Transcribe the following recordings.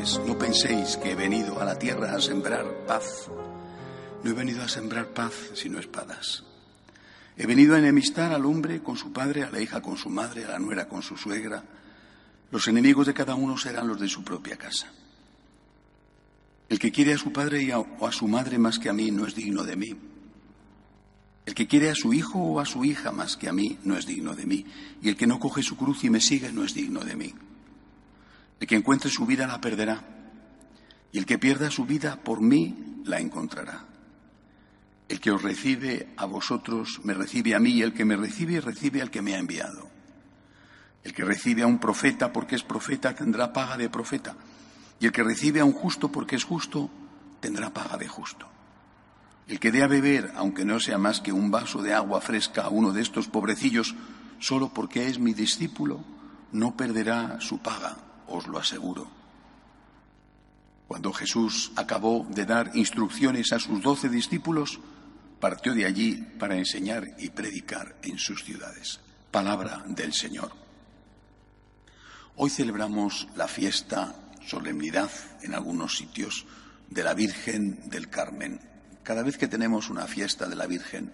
no penséis que he venido a la tierra a sembrar paz. No he venido a sembrar paz, sino espadas. He venido a enemistar al hombre con su padre, a la hija con su madre, a la nuera con su suegra. Los enemigos de cada uno serán los de su propia casa. El que quiere a su padre o a su madre más que a mí no es digno de mí. El que quiere a su hijo o a su hija más que a mí no es digno de mí. Y el que no coge su cruz y me sigue no es digno de mí. El que encuentre su vida la perderá. Y el que pierda su vida por mí la encontrará. El que os recibe a vosotros me recibe a mí y el que me recibe recibe al que me ha enviado. El que recibe a un profeta porque es profeta tendrá paga de profeta y el que recibe a un justo porque es justo tendrá paga de justo. El que dé a beber, aunque no sea más que un vaso de agua fresca a uno de estos pobrecillos, solo porque es mi discípulo, no perderá su paga, os lo aseguro. Cuando Jesús acabó de dar instrucciones a sus doce discípulos, partió de allí para enseñar y predicar en sus ciudades. Palabra del Señor. Hoy celebramos la fiesta, solemnidad en algunos sitios, de la Virgen del Carmen. Cada vez que tenemos una fiesta de la Virgen,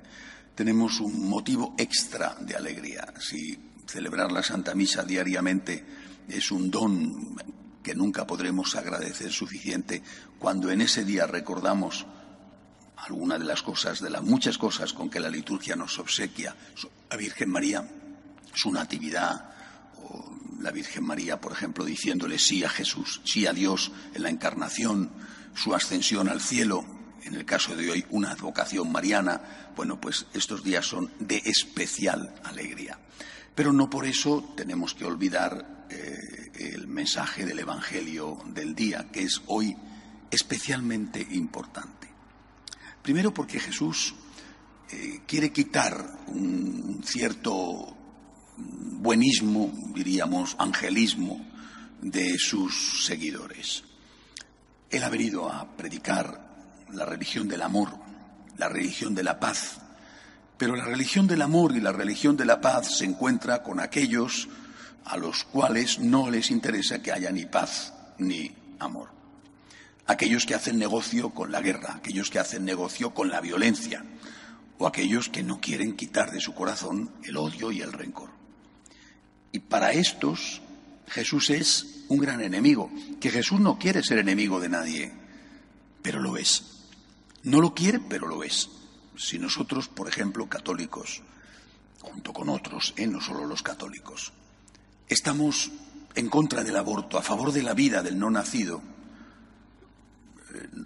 tenemos un motivo extra de alegría. Si celebrar la Santa Misa diariamente es un don que nunca podremos agradecer suficiente, cuando en ese día recordamos alguna de las cosas, de las muchas cosas con que la liturgia nos obsequia, la Virgen María, su natividad, o la Virgen María, por ejemplo, diciéndole sí a Jesús, sí a Dios en la encarnación, su ascensión al cielo, en el caso de hoy una advocación mariana, bueno, pues estos días son de especial alegría. Pero no por eso tenemos que olvidar el mensaje del Evangelio del día, que es hoy especialmente importante. Primero porque Jesús eh, quiere quitar un cierto buenismo, diríamos, angelismo de sus seguidores. Él ha venido a predicar la religión del amor, la religión de la paz, pero la religión del amor y la religión de la paz se encuentra con aquellos a los cuales no les interesa que haya ni paz ni amor aquellos que hacen negocio con la guerra, aquellos que hacen negocio con la violencia, o aquellos que no quieren quitar de su corazón el odio y el rencor. Y para estos Jesús es un gran enemigo, que Jesús no quiere ser enemigo de nadie, pero lo es. No lo quiere, pero lo es. Si nosotros, por ejemplo, católicos, junto con otros, ¿eh? no solo los católicos, estamos en contra del aborto, a favor de la vida del no nacido,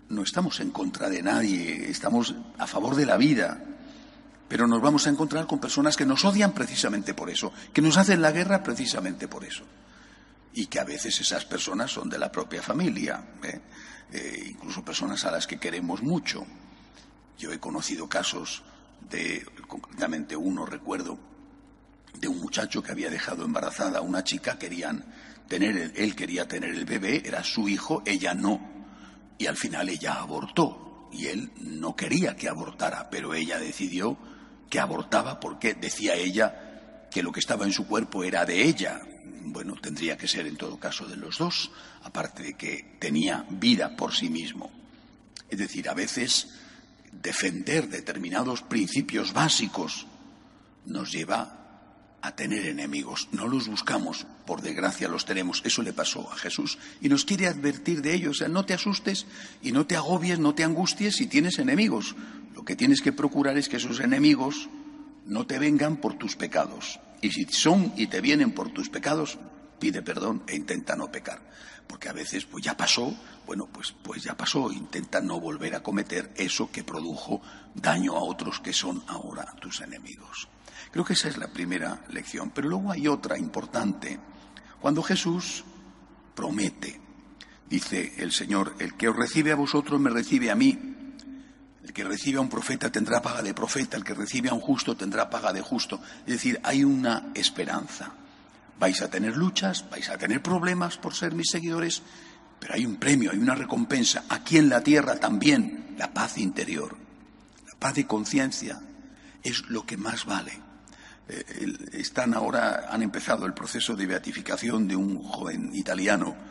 no estamos en contra de nadie, estamos a favor de la vida, pero nos vamos a encontrar con personas que nos odian precisamente por eso, que nos hacen la guerra precisamente por eso. Y que a veces esas personas son de la propia familia, ¿eh? Eh, incluso personas a las que queremos mucho. Yo he conocido casos de, concretamente uno recuerdo, de un muchacho que había dejado embarazada a una chica, querían tener, él quería tener el bebé, era su hijo, ella no y al final ella abortó y él no quería que abortara, pero ella decidió que abortaba porque decía ella que lo que estaba en su cuerpo era de ella. Bueno, tendría que ser en todo caso de los dos, aparte de que tenía vida por sí mismo. Es decir, a veces defender determinados principios básicos nos lleva a tener enemigos. No los buscamos, por desgracia los tenemos. Eso le pasó a Jesús. Y nos quiere advertir de ello. O sea, no te asustes y no te agobies, no te angusties si tienes enemigos. Lo que tienes que procurar es que esos enemigos no te vengan por tus pecados. Y si son y te vienen por tus pecados, pide perdón e intenta no pecar. Porque a veces, pues ya pasó, bueno, pues, pues ya pasó, intenta no volver a cometer eso que produjo daño a otros que son ahora tus enemigos. Creo que esa es la primera lección. Pero luego hay otra importante. Cuando Jesús promete, dice el Señor, el que os recibe a vosotros me recibe a mí. El que recibe a un profeta tendrá paga de profeta, el que recibe a un justo tendrá paga de justo. Es decir, hay una esperanza. Vais a tener luchas, vais a tener problemas por ser mis seguidores, pero hay un premio, hay una recompensa. Aquí en la tierra también, la paz interior, la paz de conciencia es lo que más vale. Eh, están ahora, han empezado el proceso de beatificación de un joven italiano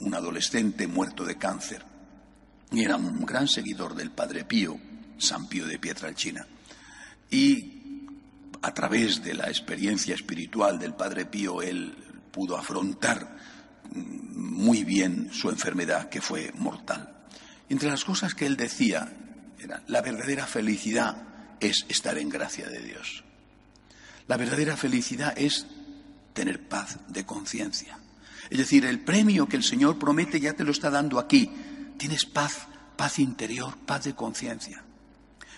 un adolescente muerto de cáncer y era un gran seguidor del Padre Pío, San Pío de Pietralcina. Y a través de la experiencia espiritual del Padre Pío, él pudo afrontar muy bien su enfermedad, que fue mortal. Entre las cosas que él decía, era, la verdadera felicidad es estar en gracia de Dios. La verdadera felicidad es tener paz de conciencia. Es decir, el premio que el Señor promete ya te lo está dando aquí. Tienes paz, paz interior, paz de conciencia.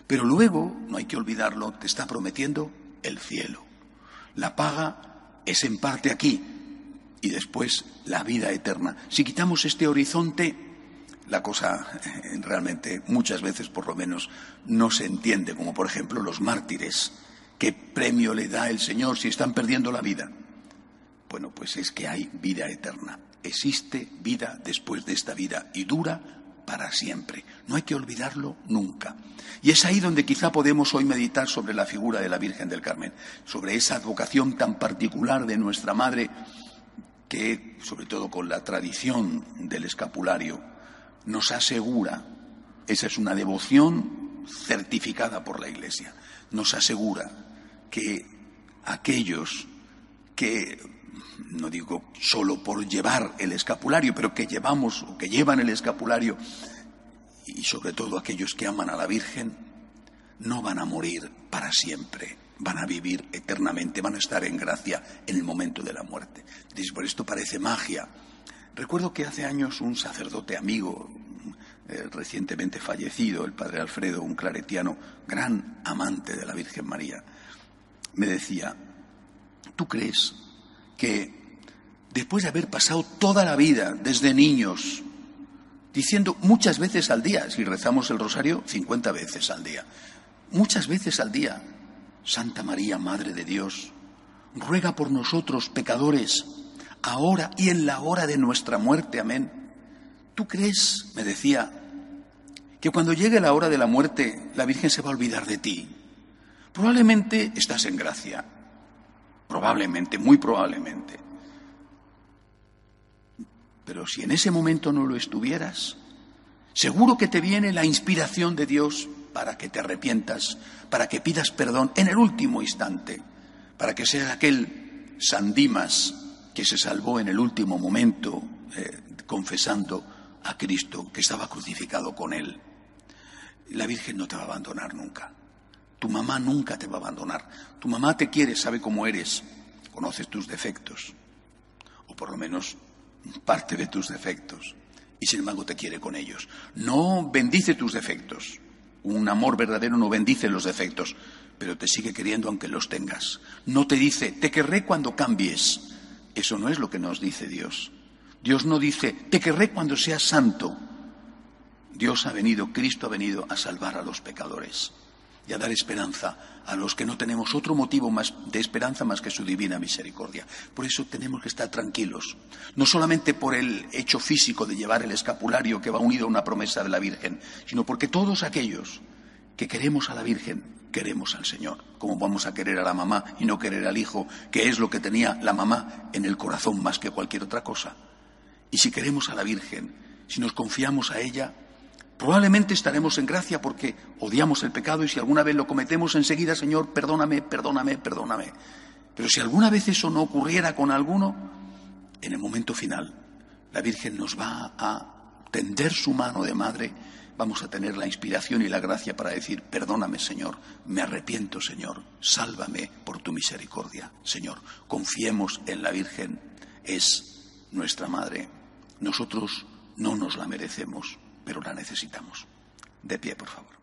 Pero luego, no hay que olvidarlo, te está prometiendo el cielo. La paga es en parte aquí y después la vida eterna. Si quitamos este horizonte, la cosa eh, realmente muchas veces por lo menos no se entiende, como por ejemplo los mártires. ¿Qué premio le da el Señor si están perdiendo la vida? Bueno, pues es que hay vida eterna. Existe vida después de esta vida y dura para siempre. No hay que olvidarlo nunca. Y es ahí donde quizá podemos hoy meditar sobre la figura de la Virgen del Carmen, sobre esa advocación tan particular de nuestra Madre que, sobre todo con la tradición del escapulario, nos asegura, esa es una devoción certificada por la Iglesia, nos asegura que aquellos que no digo solo por llevar el escapulario, pero que llevamos o que llevan el escapulario, y sobre todo aquellos que aman a la Virgen, no van a morir para siempre, van a vivir eternamente, van a estar en gracia en el momento de la muerte. por esto parece magia. Recuerdo que hace años un sacerdote amigo, eh, recientemente fallecido, el padre Alfredo, un claretiano, gran amante de la Virgen María, me decía, ¿tú crees que después de haber pasado toda la vida, desde niños, diciendo muchas veces al día, si rezamos el rosario, 50 veces al día, muchas veces al día, Santa María, Madre de Dios, ruega por nosotros pecadores, ahora y en la hora de nuestra muerte, amén. ¿Tú crees, me decía, que cuando llegue la hora de la muerte la Virgen se va a olvidar de ti? Probablemente estás en gracia, Probablemente, muy probablemente. Pero si en ese momento no lo estuvieras, seguro que te viene la inspiración de Dios para que te arrepientas, para que pidas perdón en el último instante, para que seas aquel Sandimas que se salvó en el último momento eh, confesando a Cristo que estaba crucificado con él. La Virgen no te va a abandonar nunca. Tu mamá nunca te va a abandonar. Tu mamá te quiere, sabe cómo eres, conoce tus defectos, o por lo menos parte de tus defectos, y sin embargo te quiere con ellos. No bendice tus defectos. Un amor verdadero no bendice los defectos, pero te sigue queriendo aunque los tengas. No te dice, te querré cuando cambies. Eso no es lo que nos dice Dios. Dios no dice, te querré cuando seas santo. Dios ha venido, Cristo ha venido a salvar a los pecadores y a dar esperanza a los que no tenemos otro motivo más de esperanza más que su divina misericordia. Por eso tenemos que estar tranquilos, no solamente por el hecho físico de llevar el escapulario que va unido a una promesa de la Virgen, sino porque todos aquellos que queremos a la Virgen, queremos al Señor. Como vamos a querer a la mamá y no querer al hijo, que es lo que tenía la mamá en el corazón más que cualquier otra cosa. Y si queremos a la Virgen, si nos confiamos a ella, Probablemente estaremos en gracia porque odiamos el pecado y si alguna vez lo cometemos enseguida, Señor, perdóname, perdóname, perdóname. Pero si alguna vez eso no ocurriera con alguno, en el momento final, la Virgen nos va a tender su mano de madre, vamos a tener la inspiración y la gracia para decir, perdóname, Señor, me arrepiento, Señor, sálvame por tu misericordia, Señor. Confiemos en la Virgen, es nuestra madre. Nosotros no nos la merecemos pero la necesitamos. De pie, por favor.